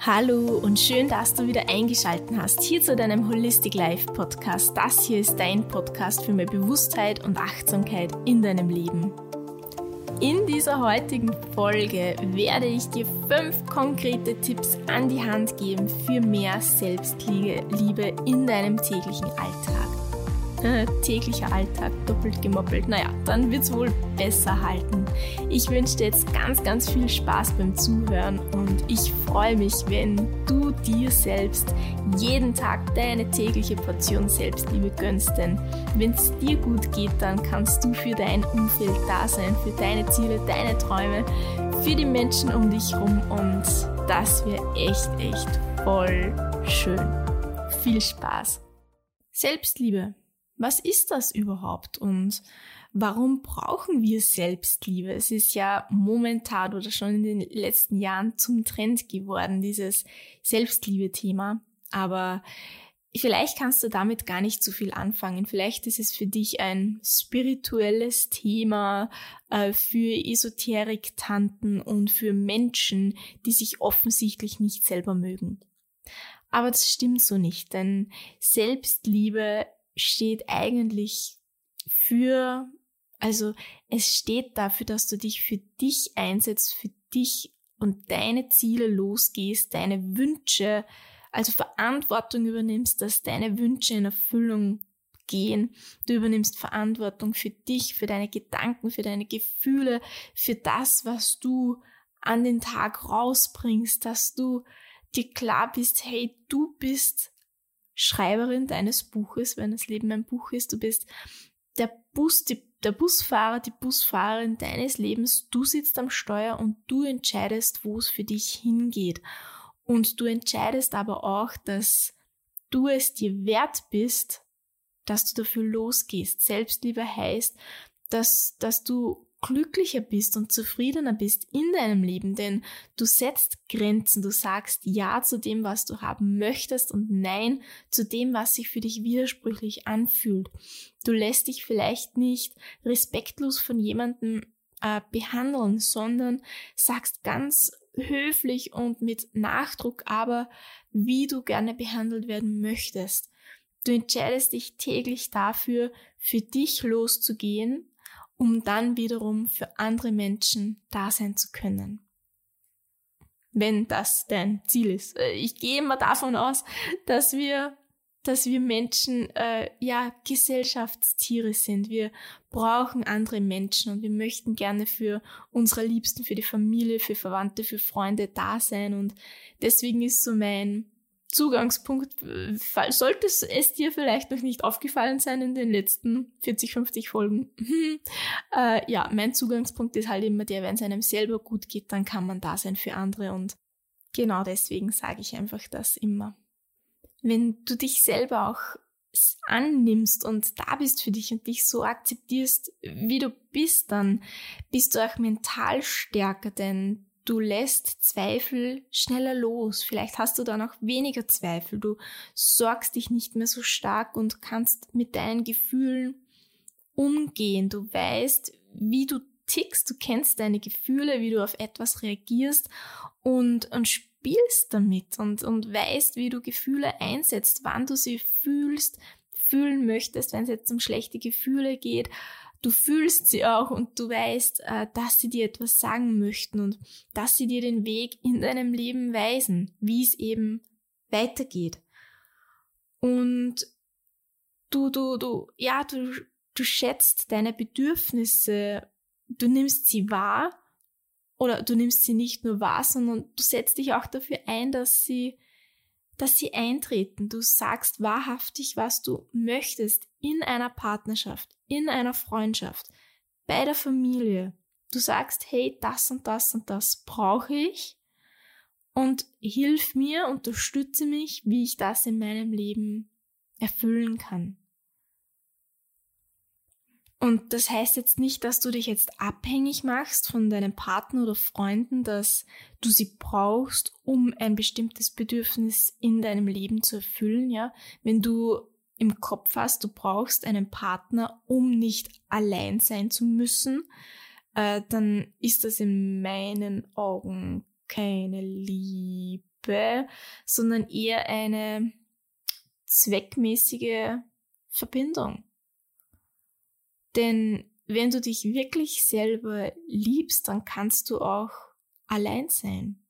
Hallo und schön, dass du wieder eingeschaltet hast hier zu deinem Holistic Life Podcast. Das hier ist dein Podcast für mehr Bewusstheit und Achtsamkeit in deinem Leben. In dieser heutigen Folge werde ich dir fünf konkrete Tipps an die Hand geben für mehr Selbstliebe in deinem täglichen Alltag äh, täglicher Alltag doppelt gemoppelt. Naja, dann wird es wohl besser halten. Ich wünsche dir jetzt ganz, ganz viel Spaß beim Zuhören und ich freue mich, wenn du dir selbst jeden Tag deine tägliche Portion Selbstliebe gönnst. Denn wenn es dir gut geht, dann kannst du für dein Umfeld da sein, für deine Ziele, deine Träume, für die Menschen um dich herum und das wäre echt, echt voll schön. Viel Spaß! Selbstliebe was ist das überhaupt und warum brauchen wir Selbstliebe? Es ist ja momentan oder schon in den letzten Jahren zum Trend geworden, dieses Selbstliebe-Thema. Aber vielleicht kannst du damit gar nicht so viel anfangen. Vielleicht ist es für dich ein spirituelles Thema äh, für Esoterik-Tanten und für Menschen, die sich offensichtlich nicht selber mögen. Aber das stimmt so nicht, denn Selbstliebe steht eigentlich für, also es steht dafür, dass du dich für dich einsetzt, für dich und deine Ziele losgehst, deine Wünsche, also Verantwortung übernimmst, dass deine Wünsche in Erfüllung gehen. Du übernimmst Verantwortung für dich, für deine Gedanken, für deine Gefühle, für das, was du an den Tag rausbringst, dass du dir klar bist, hey, du bist Schreiberin deines Buches, wenn das Leben ein Buch ist. Du bist der Bus, die, der Busfahrer, die Busfahrerin deines Lebens. Du sitzt am Steuer und du entscheidest, wo es für dich hingeht. Und du entscheidest aber auch, dass du es dir wert bist, dass du dafür losgehst. Selbstliebe heißt, dass, dass du glücklicher bist und zufriedener bist in deinem Leben, denn du setzt Grenzen, du sagst Ja zu dem, was du haben möchtest und Nein zu dem, was sich für dich widersprüchlich anfühlt. Du lässt dich vielleicht nicht respektlos von jemandem äh, behandeln, sondern sagst ganz höflich und mit Nachdruck aber, wie du gerne behandelt werden möchtest. Du entscheidest dich täglich dafür, für dich loszugehen um dann wiederum für andere Menschen da sein zu können. Wenn das dein Ziel ist. Äh, ich gehe immer davon aus, dass wir, dass wir Menschen äh, ja Gesellschaftstiere sind. Wir brauchen andere Menschen und wir möchten gerne für unsere Liebsten, für die Familie, für Verwandte, für Freunde da sein. Und deswegen ist so mein Zugangspunkt, sollte es dir vielleicht noch nicht aufgefallen sein in den letzten 40, 50 Folgen. äh, ja, mein Zugangspunkt ist halt immer der, wenn es einem selber gut geht, dann kann man da sein für andere und genau deswegen sage ich einfach das immer. Wenn du dich selber auch annimmst und da bist für dich und dich so akzeptierst, wie du bist, dann bist du auch mental stärker, denn Du lässt Zweifel schneller los. Vielleicht hast du dann auch weniger Zweifel. Du sorgst dich nicht mehr so stark und kannst mit deinen Gefühlen umgehen. Du weißt, wie du tickst, du kennst deine Gefühle, wie du auf etwas reagierst und, und spielst damit und, und weißt, wie du Gefühle einsetzt, wann du sie fühlst, fühlen möchtest, wenn es jetzt um schlechte Gefühle geht du fühlst sie auch und du weißt, äh, dass sie dir etwas sagen möchten und dass sie dir den Weg in deinem Leben weisen, wie es eben weitergeht. Und du, du, du, ja, du, du schätzt deine Bedürfnisse, du nimmst sie wahr oder du nimmst sie nicht nur wahr, sondern du setzt dich auch dafür ein, dass sie dass sie eintreten. Du sagst wahrhaftig, was du möchtest in einer Partnerschaft, in einer Freundschaft, bei der Familie. Du sagst, hey, das und das und das brauche ich und hilf mir, unterstütze mich, wie ich das in meinem Leben erfüllen kann. Und das heißt jetzt nicht, dass du dich jetzt abhängig machst von deinem Partner oder Freunden, dass du sie brauchst, um ein bestimmtes Bedürfnis in deinem Leben zu erfüllen, ja. Wenn du im Kopf hast, du brauchst einen Partner, um nicht allein sein zu müssen, äh, dann ist das in meinen Augen keine Liebe. sondern eher eine zweckmäßige Verbindung. Denn wenn du dich wirklich selber liebst, dann kannst du auch allein sein.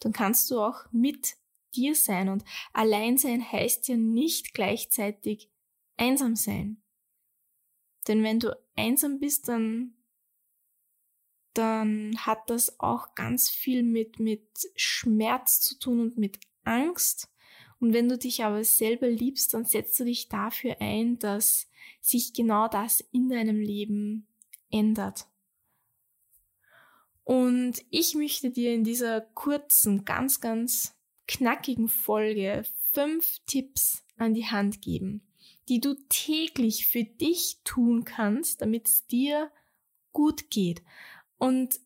Dann kannst du auch mit dir sein. Und allein sein heißt ja nicht gleichzeitig einsam sein. Denn wenn du einsam bist, dann, dann hat das auch ganz viel mit, mit Schmerz zu tun und mit Angst. Und wenn du dich aber selber liebst, dann setzt du dich dafür ein, dass sich genau das in deinem Leben ändert. Und ich möchte dir in dieser kurzen, ganz, ganz knackigen Folge fünf Tipps an die Hand geben, die du täglich für dich tun kannst, damit es dir gut geht. Und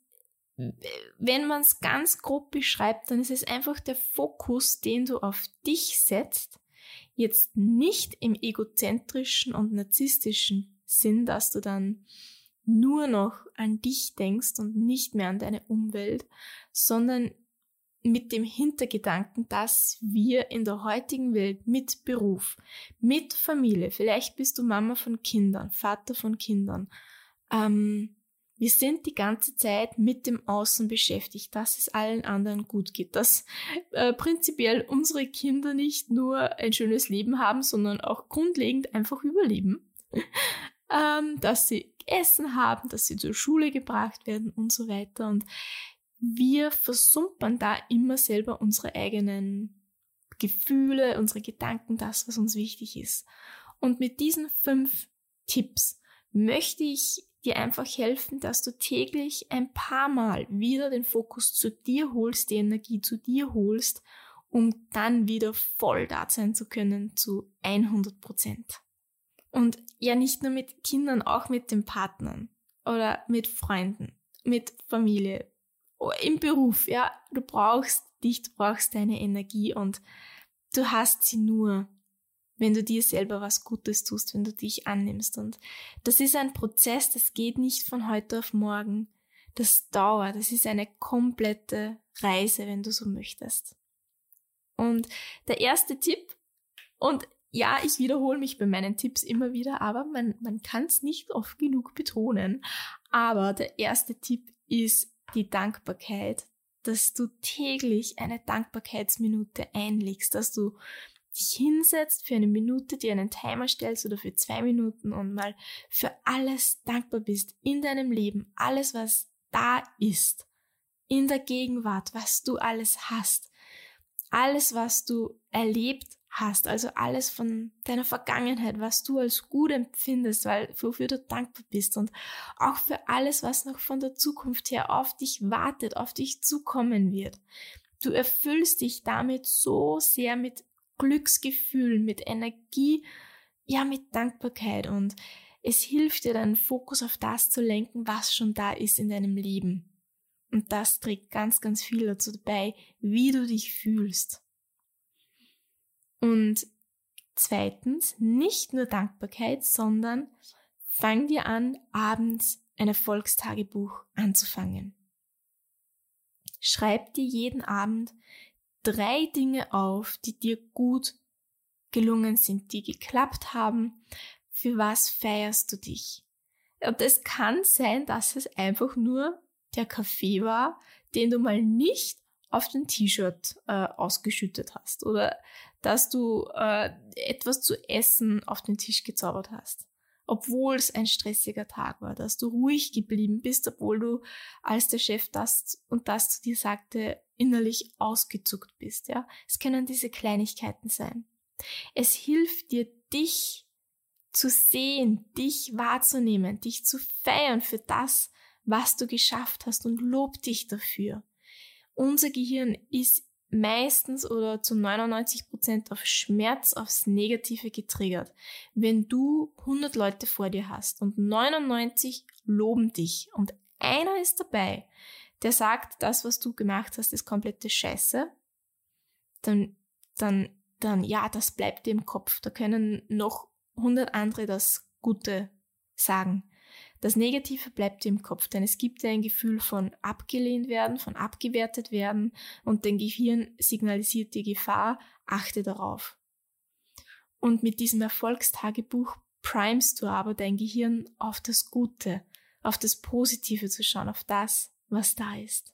wenn man es ganz grob beschreibt, dann ist es einfach der Fokus, den du auf dich setzt. Jetzt nicht im egozentrischen und narzisstischen Sinn, dass du dann nur noch an dich denkst und nicht mehr an deine Umwelt, sondern mit dem Hintergedanken, dass wir in der heutigen Welt mit Beruf, mit Familie, vielleicht bist du Mama von Kindern, Vater von Kindern, ähm, wir sind die ganze Zeit mit dem Außen beschäftigt, dass es allen anderen gut geht, dass äh, prinzipiell unsere Kinder nicht nur ein schönes Leben haben, sondern auch grundlegend einfach überleben, ähm, dass sie Essen haben, dass sie zur Schule gebracht werden und so weiter. Und wir versumpern da immer selber unsere eigenen Gefühle, unsere Gedanken, das, was uns wichtig ist. Und mit diesen fünf Tipps möchte ich dir einfach helfen, dass du täglich ein paar Mal wieder den Fokus zu dir holst, die Energie zu dir holst, um dann wieder voll da sein zu können zu 100 Prozent. Und ja, nicht nur mit Kindern, auch mit den Partnern oder mit Freunden, mit Familie, im Beruf, ja, du brauchst dich, du brauchst deine Energie und du hast sie nur, wenn du dir selber was Gutes tust, wenn du dich annimmst. Und das ist ein Prozess, das geht nicht von heute auf morgen. Das dauert, das ist eine komplette Reise, wenn du so möchtest. Und der erste Tipp, und ja, ich wiederhole mich bei meinen Tipps immer wieder, aber man, man kann es nicht oft genug betonen. Aber der erste Tipp ist die Dankbarkeit, dass du täglich eine Dankbarkeitsminute einlegst, dass du dich hinsetzt für eine Minute, dir einen Timer stellst oder für zwei Minuten und mal für alles dankbar bist in deinem Leben, alles was da ist, in der Gegenwart, was du alles hast, alles was du erlebt hast, also alles von deiner Vergangenheit, was du als gut empfindest, weil wofür du dankbar bist und auch für alles, was noch von der Zukunft her auf dich wartet, auf dich zukommen wird. Du erfüllst dich damit so sehr mit Glücksgefühlen, mit Energie, ja, mit Dankbarkeit und es hilft dir, deinen Fokus auf das zu lenken, was schon da ist in deinem Leben. Und das trägt ganz, ganz viel dazu bei, wie du dich fühlst. Und zweitens, nicht nur Dankbarkeit, sondern fang dir an, abends ein Erfolgstagebuch anzufangen. Schreib dir jeden Abend drei Dinge auf, die dir gut gelungen sind, die geklappt haben. Für was feierst du dich? Und es kann sein, dass es einfach nur der Kaffee war, den du mal nicht auf den T-Shirt äh, ausgeschüttet hast oder dass du äh, etwas zu essen auf den Tisch gezaubert hast. Obwohl es ein stressiger Tag war, dass du ruhig geblieben bist, obwohl du, als der Chef das und das zu dir sagte, innerlich ausgezuckt bist, ja. Es können diese Kleinigkeiten sein. Es hilft dir, dich zu sehen, dich wahrzunehmen, dich zu feiern für das, was du geschafft hast und lob dich dafür. Unser Gehirn ist meistens oder zu 99 Prozent auf Schmerz, aufs Negative getriggert. Wenn du 100 Leute vor dir hast und 99 loben dich und einer ist dabei, der sagt, das, was du gemacht hast, ist komplette Scheiße, dann, dann, dann, ja, das bleibt dir im Kopf. Da können noch 100 andere das Gute sagen. Das Negative bleibt dir im Kopf, denn es gibt dir ein Gefühl von abgelehnt werden, von abgewertet werden und dein Gehirn signalisiert die Gefahr, achte darauf. Und mit diesem Erfolgstagebuch primest du aber dein Gehirn auf das Gute, auf das Positive zu schauen, auf das, was da ist.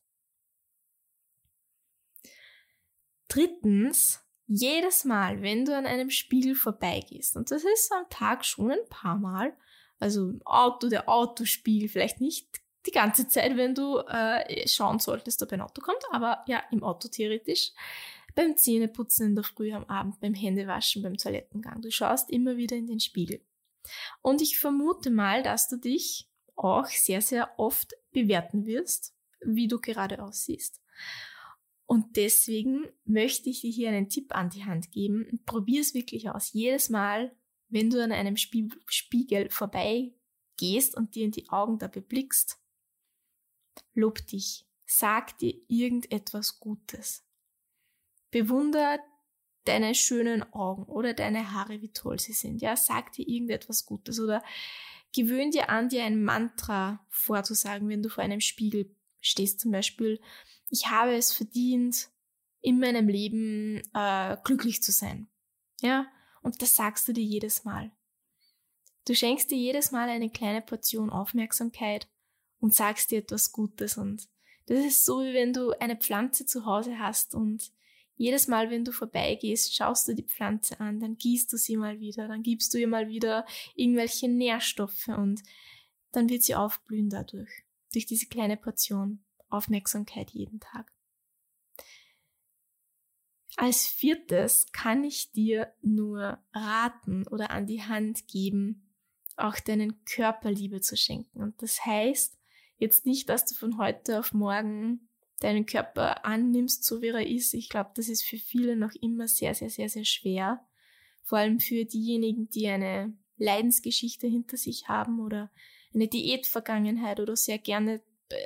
Drittens, jedes Mal, wenn du an einem Spiegel vorbeigehst, und das ist am Tag schon ein paar Mal, also im Auto, der Autospiegel, vielleicht nicht die ganze Zeit, wenn du äh, schauen solltest, ob ein Auto kommt, aber ja, im Auto theoretisch. Beim Zähneputzen in der Früh, am Abend, beim Händewaschen, beim Toilettengang. Du schaust immer wieder in den Spiegel. Und ich vermute mal, dass du dich auch sehr, sehr oft bewerten wirst, wie du gerade aussiehst. Und deswegen möchte ich dir hier einen Tipp an die Hand geben. Probier es wirklich aus. Jedes Mal, wenn du an einem Spiegel vorbeigehst und dir in die Augen dabei blickst, lob dich. Sag dir irgendetwas Gutes. Bewunder deine schönen Augen oder deine Haare, wie toll sie sind. Ja, sag dir irgendetwas Gutes oder gewöhn dir an, dir ein Mantra vorzusagen, wenn du vor einem Spiegel stehst. Zum Beispiel, ich habe es verdient, in meinem Leben äh, glücklich zu sein. Ja, und das sagst du dir jedes Mal. Du schenkst dir jedes Mal eine kleine Portion Aufmerksamkeit und sagst dir etwas Gutes und das ist so, wie wenn du eine Pflanze zu Hause hast und jedes Mal, wenn du vorbeigehst, schaust du die Pflanze an, dann gießt du sie mal wieder, dann gibst du ihr mal wieder irgendwelche Nährstoffe und dann wird sie aufblühen dadurch, durch diese kleine Portion. Aufmerksamkeit jeden Tag. Als viertes kann ich dir nur raten oder an die Hand geben, auch deinen Körper Liebe zu schenken. Und das heißt jetzt nicht, dass du von heute auf morgen deinen Körper annimmst, so wie er ist. Ich glaube, das ist für viele noch immer sehr, sehr, sehr, sehr schwer. Vor allem für diejenigen, die eine Leidensgeschichte hinter sich haben oder eine Diätvergangenheit oder sehr gerne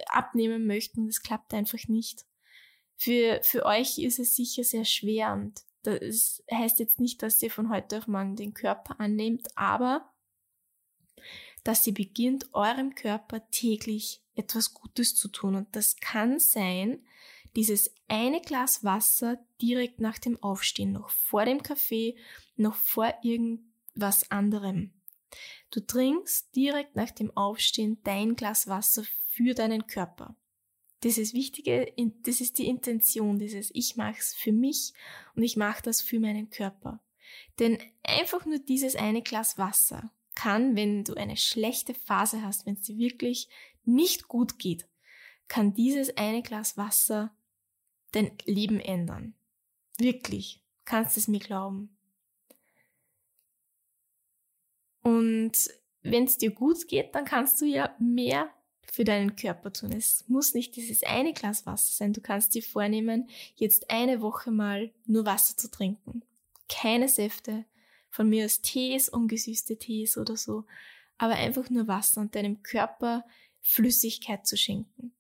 abnehmen möchten, das klappt einfach nicht. Für, für euch ist es sicher sehr schwer und das heißt jetzt nicht, dass ihr von heute auf morgen den Körper annehmt, aber dass ihr beginnt, eurem Körper täglich etwas Gutes zu tun. Und das kann sein, dieses eine Glas Wasser direkt nach dem Aufstehen, noch vor dem Kaffee, noch vor irgendwas anderem. Du trinkst direkt nach dem Aufstehen dein Glas Wasser für deinen Körper. Das ist wichtige, das ist die Intention dieses Ich mach's für mich und ich mache das für meinen Körper. Denn einfach nur dieses eine Glas Wasser kann, wenn du eine schlechte Phase hast, wenn es dir wirklich nicht gut geht, kann dieses eine Glas Wasser dein Leben ändern. Wirklich. Kannst es mir glauben. Und wenn es dir gut geht, dann kannst du ja mehr für deinen Körper tun. Es muss nicht dieses eine Glas Wasser sein. Du kannst dir vornehmen, jetzt eine Woche mal nur Wasser zu trinken. Keine Säfte, von mir aus Tees, ungesüßte Tees oder so, aber einfach nur Wasser und deinem Körper Flüssigkeit zu schenken.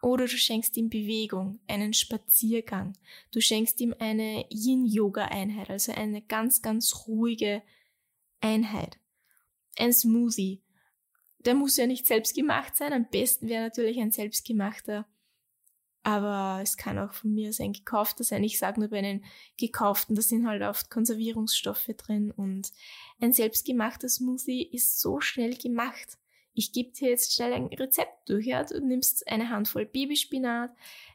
Oder du schenkst ihm Bewegung, einen Spaziergang. Du schenkst ihm eine Yin-Yoga-Einheit, also eine ganz, ganz ruhige Einheit. Ein Smoothie, der muss ja nicht selbst gemacht sein. Am besten wäre natürlich ein selbstgemachter. Aber es kann auch von mir sein gekaufter sein. Ich sage nur bei den gekauften, da sind halt oft Konservierungsstoffe drin. Und ein selbstgemachter Smoothie ist so schnell gemacht. Ich gebe dir jetzt schnell ein Rezept durch. Ja? Du nimmst eine Handvoll Babyspinat,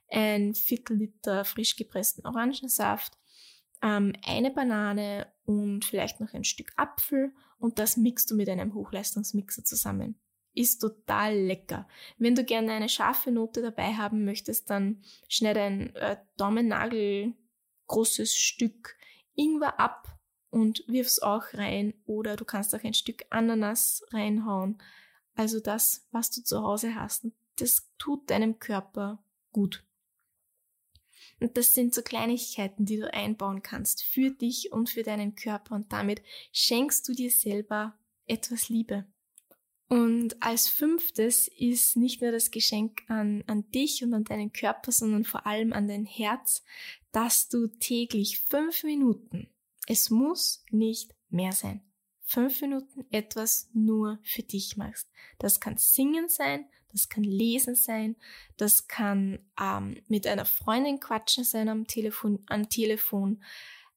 ein Viertel Liter frisch gepressten Orangensaft, ähm, eine Banane und vielleicht noch ein Stück Apfel und das mixt du mit einem Hochleistungsmixer zusammen. Ist total lecker. Wenn du gerne eine scharfe Note dabei haben möchtest, dann schneid ein äh, Daumennagel großes Stück Ingwer ab und wirf's auch rein oder du kannst auch ein Stück Ananas reinhauen. Also das, was du zu Hause hast. Das tut deinem Körper gut. Und das sind so Kleinigkeiten, die du einbauen kannst für dich und für deinen Körper und damit schenkst du dir selber etwas Liebe. Und als fünftes ist nicht nur das Geschenk an, an dich und an deinen Körper, sondern vor allem an dein Herz, dass du täglich fünf Minuten, es muss nicht mehr sein, fünf Minuten etwas nur für dich machst. Das kann Singen sein, das kann Lesen sein, das kann ähm, mit einer Freundin quatschen sein am Telefon, am Telefon.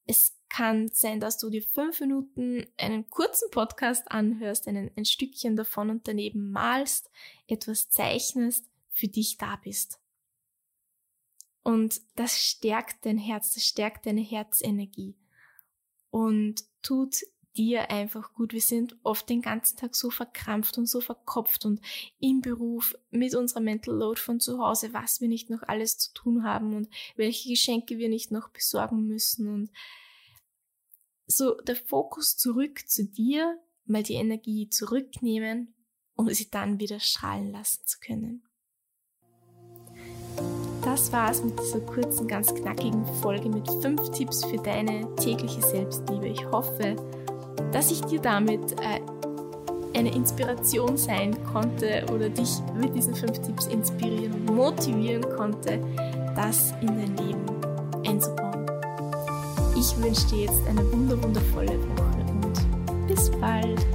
Es kann sein, dass du dir fünf Minuten einen kurzen Podcast anhörst, einen, ein Stückchen davon und daneben malst, etwas zeichnest, für dich da bist. Und das stärkt dein Herz, das stärkt deine Herzenergie und tut dir einfach gut. Wir sind oft den ganzen Tag so verkrampft und so verkopft und im Beruf mit unserer Mental Load von zu Hause, was wir nicht noch alles zu tun haben und welche Geschenke wir nicht noch besorgen müssen und so der Fokus zurück zu dir, mal die Energie zurücknehmen, um sie dann wieder strahlen lassen zu können. Das war's mit dieser kurzen, ganz knackigen Folge mit fünf Tipps für deine tägliche Selbstliebe. Ich hoffe, dass ich dir damit äh, eine Inspiration sein konnte oder dich mit diesen fünf Tipps inspirieren und motivieren konnte, das in dein Leben einzubauen. Ich wünsche dir jetzt eine wunderwundervolle Woche und bis bald.